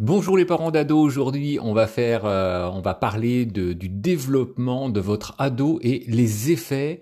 Bonjour les parents d'ado. Aujourd'hui, on va faire, euh, on va parler de, du développement de votre ado et les effets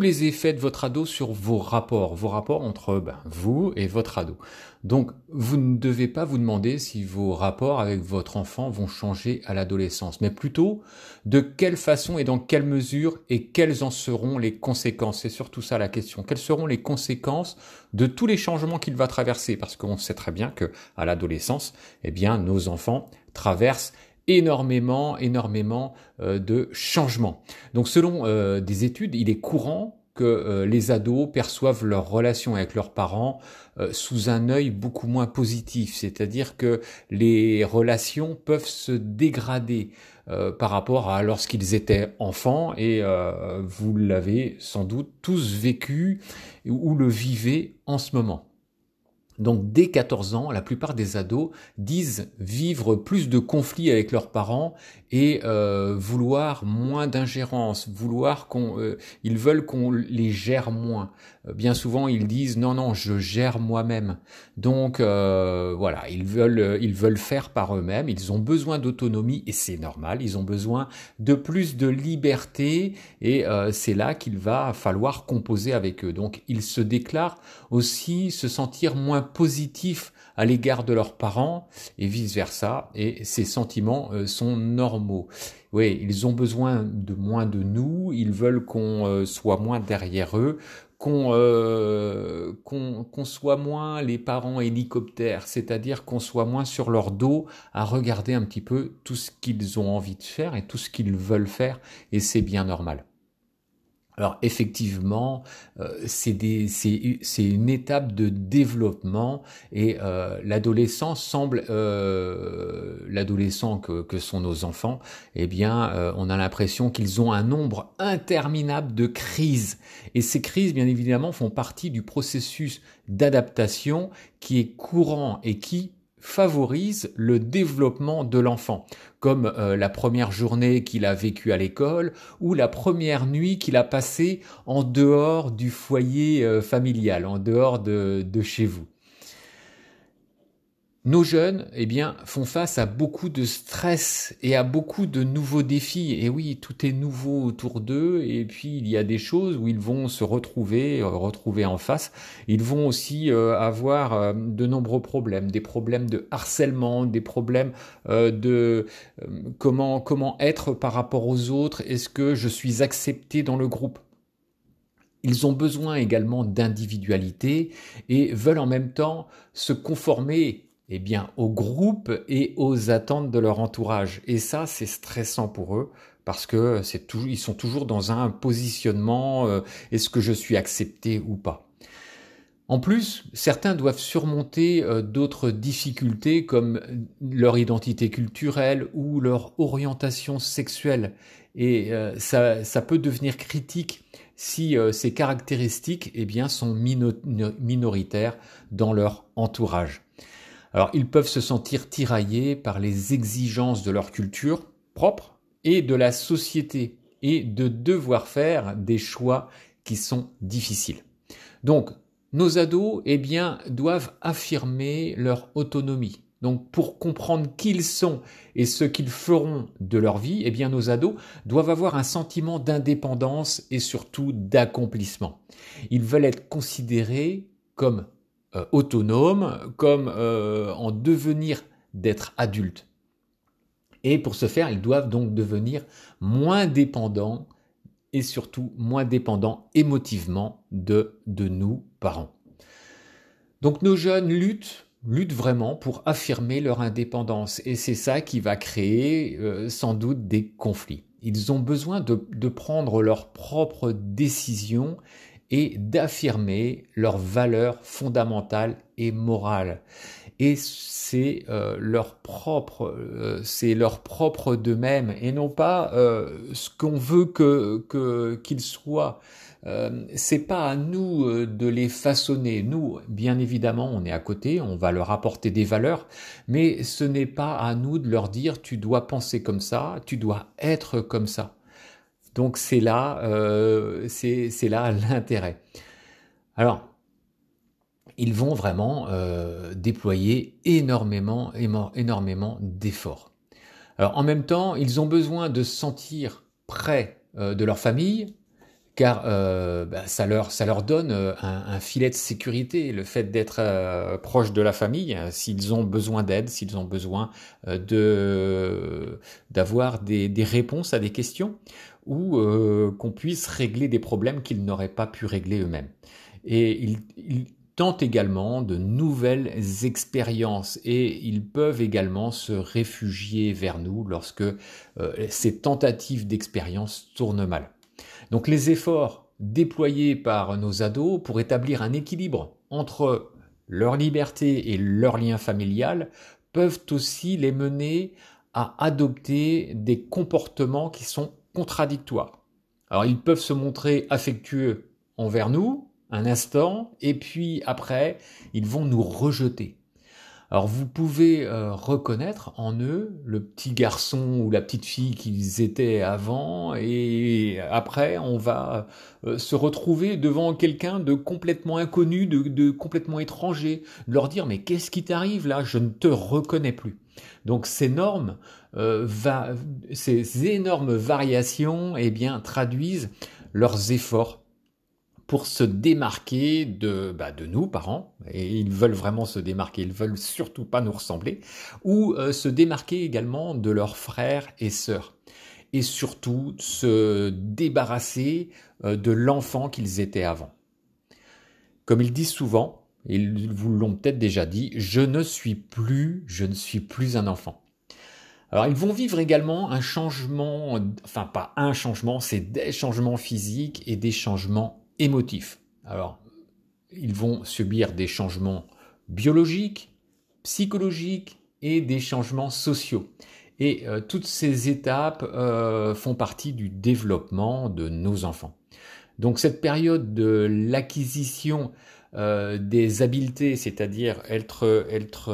les effets de votre ado sur vos rapports, vos rapports entre ben, vous et votre ado. Donc, vous ne devez pas vous demander si vos rapports avec votre enfant vont changer à l'adolescence, mais plutôt de quelle façon et dans quelle mesure et quelles en seront les conséquences. C'est surtout ça la question. Quelles seront les conséquences de tous les changements qu'il va traverser? Parce qu'on sait très bien que à l'adolescence, eh bien, nos enfants traversent énormément, énormément euh, de changements. Donc selon euh, des études, il est courant que euh, les ados perçoivent leur relation avec leurs parents sous un œil beaucoup moins positif, c'est-à-dire que les relations peuvent se dégrader par rapport à lorsqu'ils étaient enfants et vous l'avez sans doute tous vécu ou le vivez en ce moment. Donc dès 14 ans, la plupart des ados disent vivre plus de conflits avec leurs parents et euh, vouloir moins d'ingérence, vouloir qu'on, euh, ils veulent qu'on les gère moins. Euh, bien souvent, ils disent non non, je gère moi-même. Donc voilà, ils veulent ils veulent faire par eux-mêmes. Ils ont besoin d'autonomie et c'est normal. Ils ont besoin de plus de liberté et c'est là qu'il va falloir composer avec eux. Donc ils se déclarent aussi se sentir moins positifs à l'égard de leurs parents et vice versa. Et ces sentiments euh, sont normaux. Oui, ils ont besoin de moins de nous. Ils veulent qu'on euh, soit moins derrière eux, qu'on euh, qu'on soit moins les parents hélicoptères, c'est-à-dire qu'on soit moins sur leur dos à regarder un petit peu tout ce qu'ils ont envie de faire et tout ce qu'ils veulent faire, et c'est bien normal. Alors effectivement, euh, c'est une étape de développement et euh, l'adolescent semble, euh, l'adolescent que, que, sont nos enfants, eh bien, euh, on a l'impression qu'ils ont un nombre interminable de crises. Et ces crises, bien évidemment, font partie du processus d'adaptation qui est courant et qui favorise le développement de l'enfant, comme euh, la première journée qu'il a vécue à l'école ou la première nuit qu'il a passée en dehors du foyer euh, familial, en dehors de chez vous. Nos jeunes, eh bien, font face à beaucoup de stress et à beaucoup de nouveaux défis. Et oui, tout est nouveau autour d'eux. Et puis, il y a des choses où ils vont se retrouver, euh, retrouver en face. Ils vont aussi euh, avoir euh, de nombreux problèmes, des problèmes de harcèlement, des problèmes de comment comment être par rapport aux autres. Est-ce que je suis accepté dans le groupe? Ils ont besoin également d'individualité et veulent en même temps se conformer eh bien, au groupe et aux attentes de leur entourage. Et ça, c'est stressant pour eux parce que ils sont toujours dans un positionnement euh, est-ce que je suis accepté ou pas. En plus, certains doivent surmonter euh, d'autres difficultés comme leur identité culturelle ou leur orientation sexuelle. Et euh, ça, ça, peut devenir critique si ces caractéristiques eh bien, sont minoritaires dans leur entourage. Alors ils peuvent se sentir tiraillés par les exigences de leur culture propre et de la société et de devoir faire des choix qui sont difficiles. Donc nos ados eh bien doivent affirmer leur autonomie. Donc pour comprendre qui ils sont et ce qu'ils feront de leur vie, eh bien nos ados doivent avoir un sentiment d'indépendance et surtout d'accomplissement. Ils veulent être considérés comme euh, autonome, comme euh, en devenir d'être adulte. Et pour ce faire, ils doivent donc devenir moins dépendants et surtout moins dépendants émotivement de, de nous, parents. Donc nos jeunes luttent, luttent vraiment pour affirmer leur indépendance et c'est ça qui va créer euh, sans doute des conflits. Ils ont besoin de, de prendre leurs propres décisions et d'affirmer leurs valeurs fondamentales et morales. Et c'est euh, leur propre, euh, c'est leur propre d'eux-mêmes et non pas euh, ce qu'on veut que qu'ils soient. c'est pas à nous de les façonner. Nous, bien évidemment, on est à côté, on va leur apporter des valeurs, mais ce n'est pas à nous de leur dire tu dois penser comme ça, tu dois être comme ça. Donc c'est là, euh, c'est là l'intérêt. Alors, ils vont vraiment euh, déployer énormément, énormément d'efforts. Alors en même temps, ils ont besoin de se sentir près euh, de leur famille, car bah, ça, leur, ça leur donne un, filet de sécurité, le fait d'être proche de la famille, s'ils ont besoin d'aide, s'ils ont besoin de d'avoir des, réponses à des questions, ou qu'on puisse régler des problèmes qu'ils n'auraient pas pu régler eux-mêmes. Et ils, ils tentent également de nouvelles expériences et ils peuvent également se réfugier vers nous lorsque euh, ces tentatives d'expérience tournent mal. Donc les efforts déployés par nos ados pour établir un équilibre entre leur liberté et leur lien familial peuvent aussi les mener à adopter des comportements qui sont contradictoires. Alors ils peuvent se montrer affectueux envers nous, un instant, et puis après, ils vont nous rejeter. Alors vous pouvez euh, reconnaître en eux le petit garçon ou la petite fille qu'ils étaient avant et après on va euh, se retrouver devant quelqu'un de complètement inconnu, de, complètement étranger, leur dire mais qu'est-ce qui t'arrive là? Je ne te reconnais plus. Donc ces normes, euh, ces énormes variations, eh bien traduisent leurs efforts pour se démarquer de, bah, de nous, parents, et ils veulent vraiment se démarquer, ils veulent surtout pas nous ressembler, ou euh, se démarquer également de leurs frères et sœurs, et surtout se débarrasser euh, de l'enfant qu'ils étaient avant. Comme ils disent souvent, ils vous l'ont peut-être déjà dit, je ne suis plus, je ne suis plus un enfant. Alors ils vont vivre également un changement, enfin pas un changement, c'est des changements physiques et des changements émotifs. Alors, ils vont subir des changements biologiques, psychologiques et des changements sociaux. Et euh, toutes ces étapes euh, font partie du développement de nos enfants. Donc cette période de l'acquisition euh, des habiletés, c'est-à-dire être, être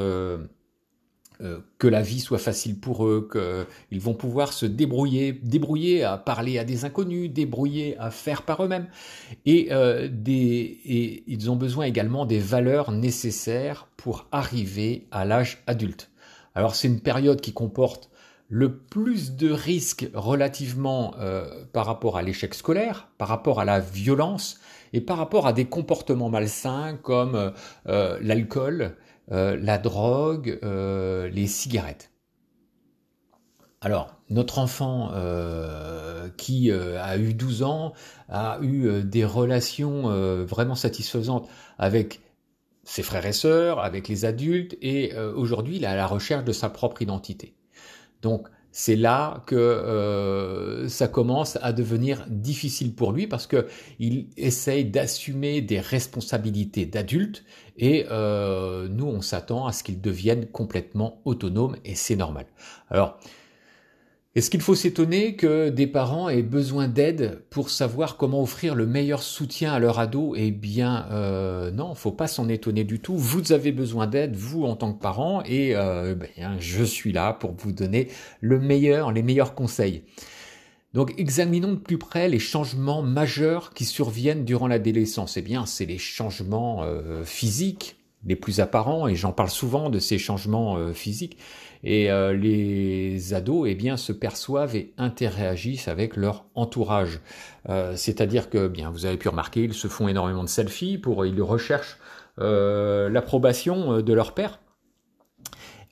que la vie soit facile pour eux, qu'ils vont pouvoir se débrouiller, débrouiller à parler à des inconnus, débrouiller à faire par eux-mêmes. Et, euh, des, et ils ont besoin également des valeurs nécessaires pour arriver à l'âge adulte. Alors c'est une période qui comporte le plus de risques relativement euh, par rapport à l'échec scolaire, par rapport à la violence et par rapport à des comportements malsains comme l'alcool, euh, la drogue, euh, les cigarettes. Alors, notre enfant euh, qui a eu 12 ans a eu des relations vraiment satisfaisantes avec ses frères et sœurs, avec les adultes, et aujourd'hui il est à la recherche de sa propre identité. Donc, c'est là que euh, ça commence à devenir difficile pour lui parce que il essaye d'assumer des responsabilités d'adulte et euh, nous on s'attend à ce qu'il devienne complètement autonome et c'est normal. Alors est-ce qu'il faut s'étonner que des parents aient besoin d'aide pour savoir comment offrir le meilleur soutien à leur ado? Eh bien, euh, non, faut pas s'en étonner du tout. Vous avez besoin d'aide, vous en tant que parent, et euh, ben, je suis là pour vous donner le meilleur, les meilleurs conseils. Donc, examinons de plus près les changements majeurs qui surviennent durant l'adolescence. Eh bien, c'est les changements euh, physiques les plus apparents, et j'en parle souvent de ces changements euh, physiques, et euh, les ados eh bien, se perçoivent et interagissent avec leur entourage. Euh, c'est-à-dire que, bien, vous avez pu remarquer, ils se font énormément de selfies pour, ils recherchent l'approbation de leur père.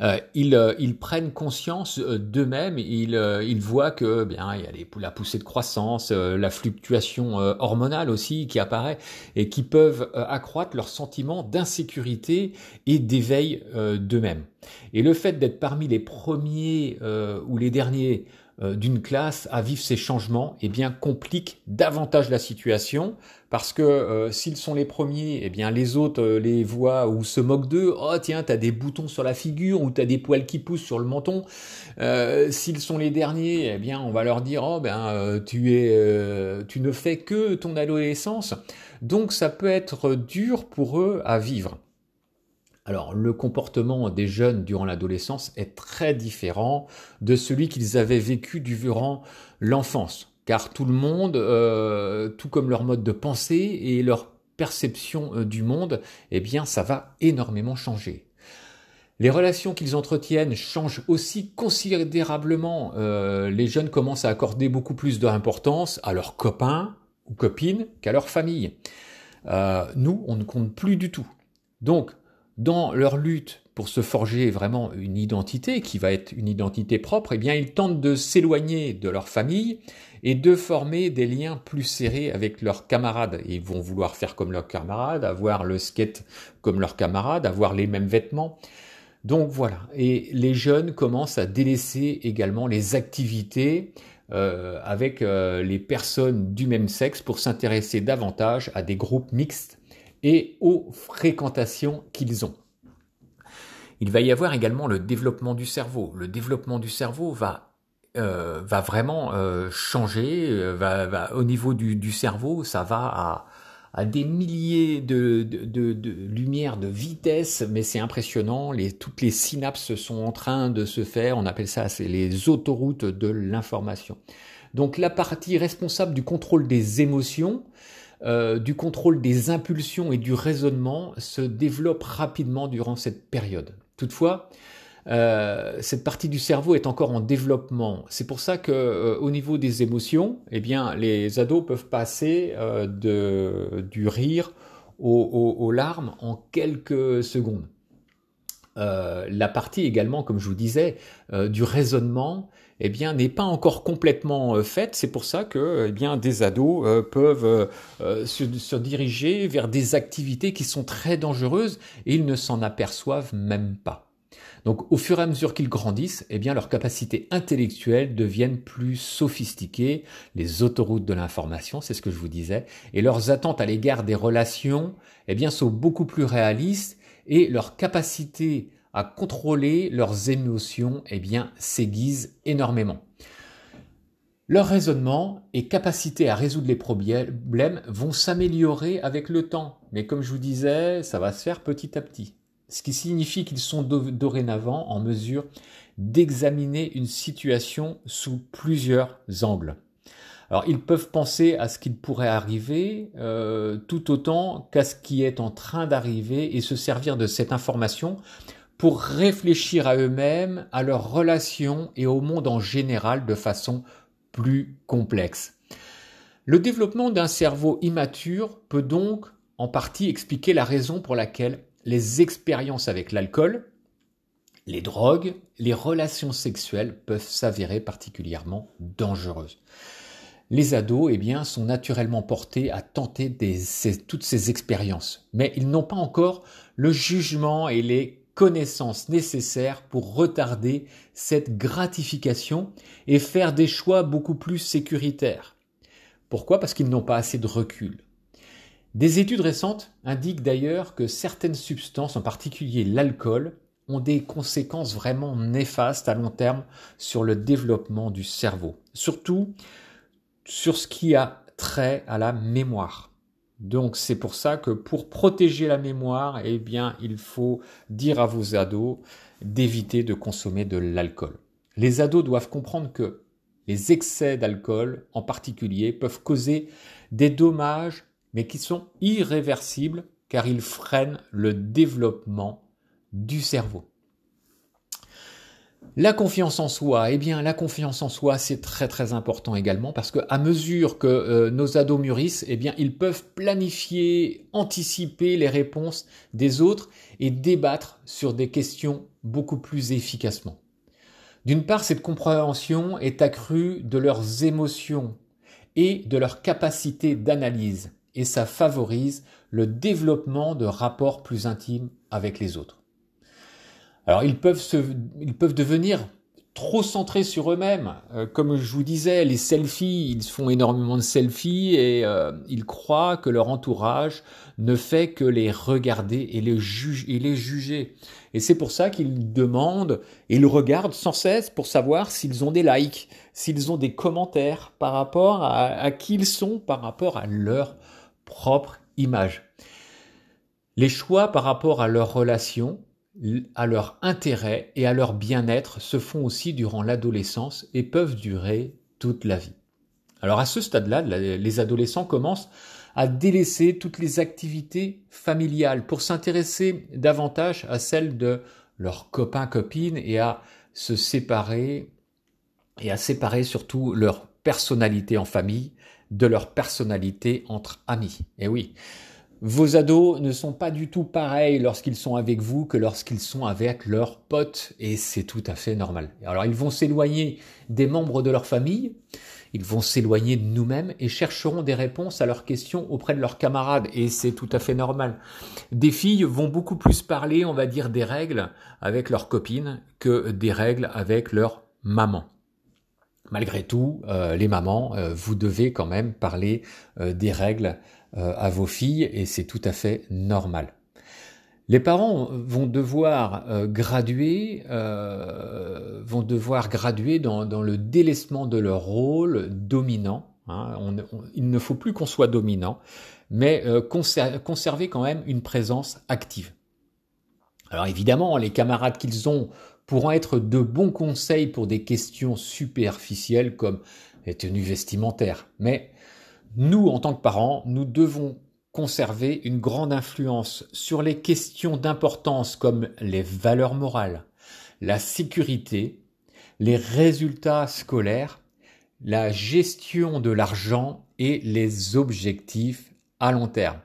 Euh, ils, euh, ils, prennent conscience euh, d'eux-mêmes, ils, ils voient que bien il y a les, la poussée de croissance, la fluctuation hormonale aussi qui apparaît et qui peuvent accroître leur sentiment d'insécurité et d'éveil d'eux-mêmes. Et le fait d'être parmi les premiers ou les derniers euh, d'une classe à vivre ces changements, eh bien complique davantage la situation parce que euh, s'ils sont les premiers, eh bien les autres euh, les voient ou se moquent d'eux. Oh tiens, t'as des boutons sur la figure ou t'as des poils qui poussent sur le menton. s'ils sont les derniers, eh bien on va leur dire oh ben tu es, tu ne fais que ton adolescence. Donc ça peut être dur pour eux à vivre. Alors le comportement des jeunes durant l'adolescence est très différent de celui qu'ils avaient vécu durant l'enfance, car tout le monde, euh, tout comme leur mode de pensée et leur perception euh, du monde, eh bien, ça va énormément changer. Les relations qu'ils entretiennent changent aussi considérablement. Euh, les jeunes commencent à accorder beaucoup plus d'importance à leurs copains ou copines qu'à leur famille. Euh, nous, on ne compte plus du tout. Donc, dans leur lutte pour se forger vraiment une identité qui va être une identité propre, eh bien, ils tentent de s'éloigner de leur famille et de former des liens plus serrés avec leurs camarades. Ils vont vouloir faire comme leurs camarades, avoir le skate comme leurs camarades, avoir les mêmes vêtements. Donc voilà. Et les jeunes commencent à délaisser également les activités euh, avec euh, les personnes du même sexe pour s'intéresser davantage à des groupes mixtes et aux fréquentations qu'ils ont. Il va y avoir également le développement du cerveau. Le développement du cerveau va, euh, va vraiment euh, changer. Euh, va, au niveau du, cerveau, ça va à, des milliers de, de, lumières de vitesse, mais c'est impressionnant. Toutes les synapses sont en train de se faire. On appelle ça les autoroutes de l'information. Donc la partie responsable du contrôle des émotions, euh, du contrôle des impulsions et du raisonnement se développe rapidement durant cette période. Toutefois, euh, cette partie du cerveau est encore en développement. C'est pour ça que euh, au niveau des émotions, eh bien, les ados peuvent passer du rire aux, aux, larmes en quelques secondes. La partie également, comme je vous disais, du raisonnement, eh bien, n'est pas encore complètement faite. C'est pour ça que, eh bien, des ados peuvent se, se, diriger vers des activités qui sont très dangereuses et ils ne s'en aperçoivent même pas. Donc au fur et à mesure qu'ils grandissent, eh bien leurs capacités intellectuelles deviennent plus sophistiquées, les autoroutes de l'information, c'est ce que je vous disais, et leurs attentes à l'égard des relations, eh bien sont beaucoup plus réalistes et leur capacité à contrôler leurs émotions, eh bien s'aiguise énormément. Leur raisonnement et capacité à résoudre les problèmes vont s'améliorer avec le temps, mais comme je vous disais, ça va se faire petit à petit ce qui signifie qu'ils sont dorénavant en mesure d'examiner une situation sous plusieurs angles. Alors ils peuvent penser à ce qu'il pourrait arriver euh, tout autant qu'à ce qui est en train d'arriver et se servir de cette information pour réfléchir à eux-mêmes, à leurs relations et au monde en général de façon plus complexe. Le développement d'un cerveau immature peut donc en partie expliquer la raison pour laquelle les expériences avec l'alcool, les drogues, les relations sexuelles peuvent s'avérer particulièrement dangereuses. Les ados, eh bien, sont naturellement portés à tenter toutes ces expériences, mais ils n'ont pas encore le jugement et les connaissances nécessaires pour retarder cette gratification et faire des choix beaucoup plus sécuritaires. Pourquoi? Parce qu'ils n'ont pas assez de recul. Des études récentes indiquent d'ailleurs que certaines substances, en particulier l'alcool, ont des conséquences vraiment néfastes à long terme sur le développement du cerveau, surtout sur ce qui a trait à la mémoire. Donc c'est pour ça que pour protéger la mémoire, eh bien, il faut dire à vos ados d'éviter de consommer de l'alcool. Les ados doivent comprendre que les excès d'alcool en particulier peuvent causer des dommages mais qui sont irréversibles car ils freinent le développement du cerveau. La confiance en soi, eh bien la confiance en soi c'est très très important également parce que à mesure que euh, nos ados mûrissent, eh bien ils peuvent planifier, anticiper les réponses des autres et débattre sur des questions beaucoup plus efficacement. D'une part, cette compréhension est accrue de leurs émotions et de leur capacité d'analyse et ça favorise le développement de rapports plus intimes avec les autres. Alors ils peuvent, se, ils peuvent devenir trop centrés sur eux-mêmes. Euh, comme je vous disais, les selfies, ils font énormément de selfies et euh, ils croient que leur entourage ne fait que les regarder et les, juger. Et c'est pour ça qu'ils demandent et ils regardent sans cesse pour savoir s'ils ont des likes, s'ils ont des commentaires par rapport à, à qui ils sont, par rapport à leur propre image. Les choix par rapport à leurs relations, à leur intérêt et à leur bien-être se font aussi durant l'adolescence et peuvent durer toute la vie. Alors à ce stade-là, les adolescents commencent à délaisser toutes les activités familiales pour s'intéresser davantage à celles de leurs copains, copines et à se séparer et à séparer surtout leur personnalité en famille de leur personnalité entre amis. Et oui, vos ados ne sont pas du tout pareils lorsqu'ils sont avec vous que lorsqu'ils sont avec leurs potes, et c'est tout à fait normal. Alors ils vont s'éloigner des membres de leur famille, ils vont s'éloigner de nous-mêmes et chercheront des réponses à leurs questions auprès de leurs camarades, et c'est tout à fait normal. Des filles vont beaucoup plus parler, on va dire, des règles avec leurs copines que des règles avec leur maman malgré tout, euh, les mamans, euh, vous devez quand même parler euh, des règles à vos filles et c'est tout à fait normal. Les parents vont devoir graduer, vont devoir graduer dans, le délaissement de leur rôle dominant. Hein. il ne faut plus qu'on soit dominant, mais conserver quand même une présence active. Alors évidemment, les camarades qu'ils ont pourront être de bons conseils pour des questions superficielles comme les tenues vestimentaires. Mais nous, en tant que parents, nous devons conserver une grande influence sur les questions d'importance comme les valeurs morales, la sécurité, les résultats scolaires, la gestion de l'argent et les objectifs à long terme.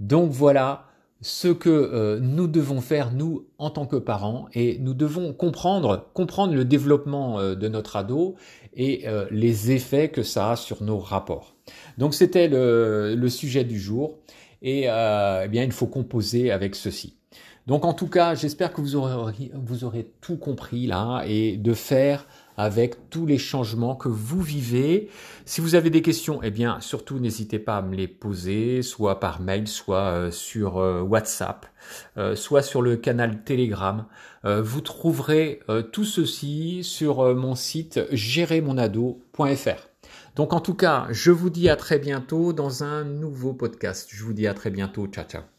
Donc voilà, ce que euh, nous devons faire nous en tant que parents et nous devons comprendre comprendre le développement euh, de notre ado et euh, les effets que ça a sur nos rapports. Donc c'était le, sujet du jour et eh bien il faut composer avec ceci. Donc en tout cas, j'espère que vous aurez, vous aurez tout compris là et de faire avec tous les changements que vous vivez. Si vous avez des questions, eh bien, surtout n'hésitez pas à me les poser, soit par mail, soit euh, sur euh, WhatsApp, euh, soit sur le canal Telegram. vous trouverez tout ceci sur mon site gérermonado.fr. Donc en tout cas, je vous dis à très bientôt dans un nouveau podcast. Je vous dis à très bientôt. Ciao, ciao.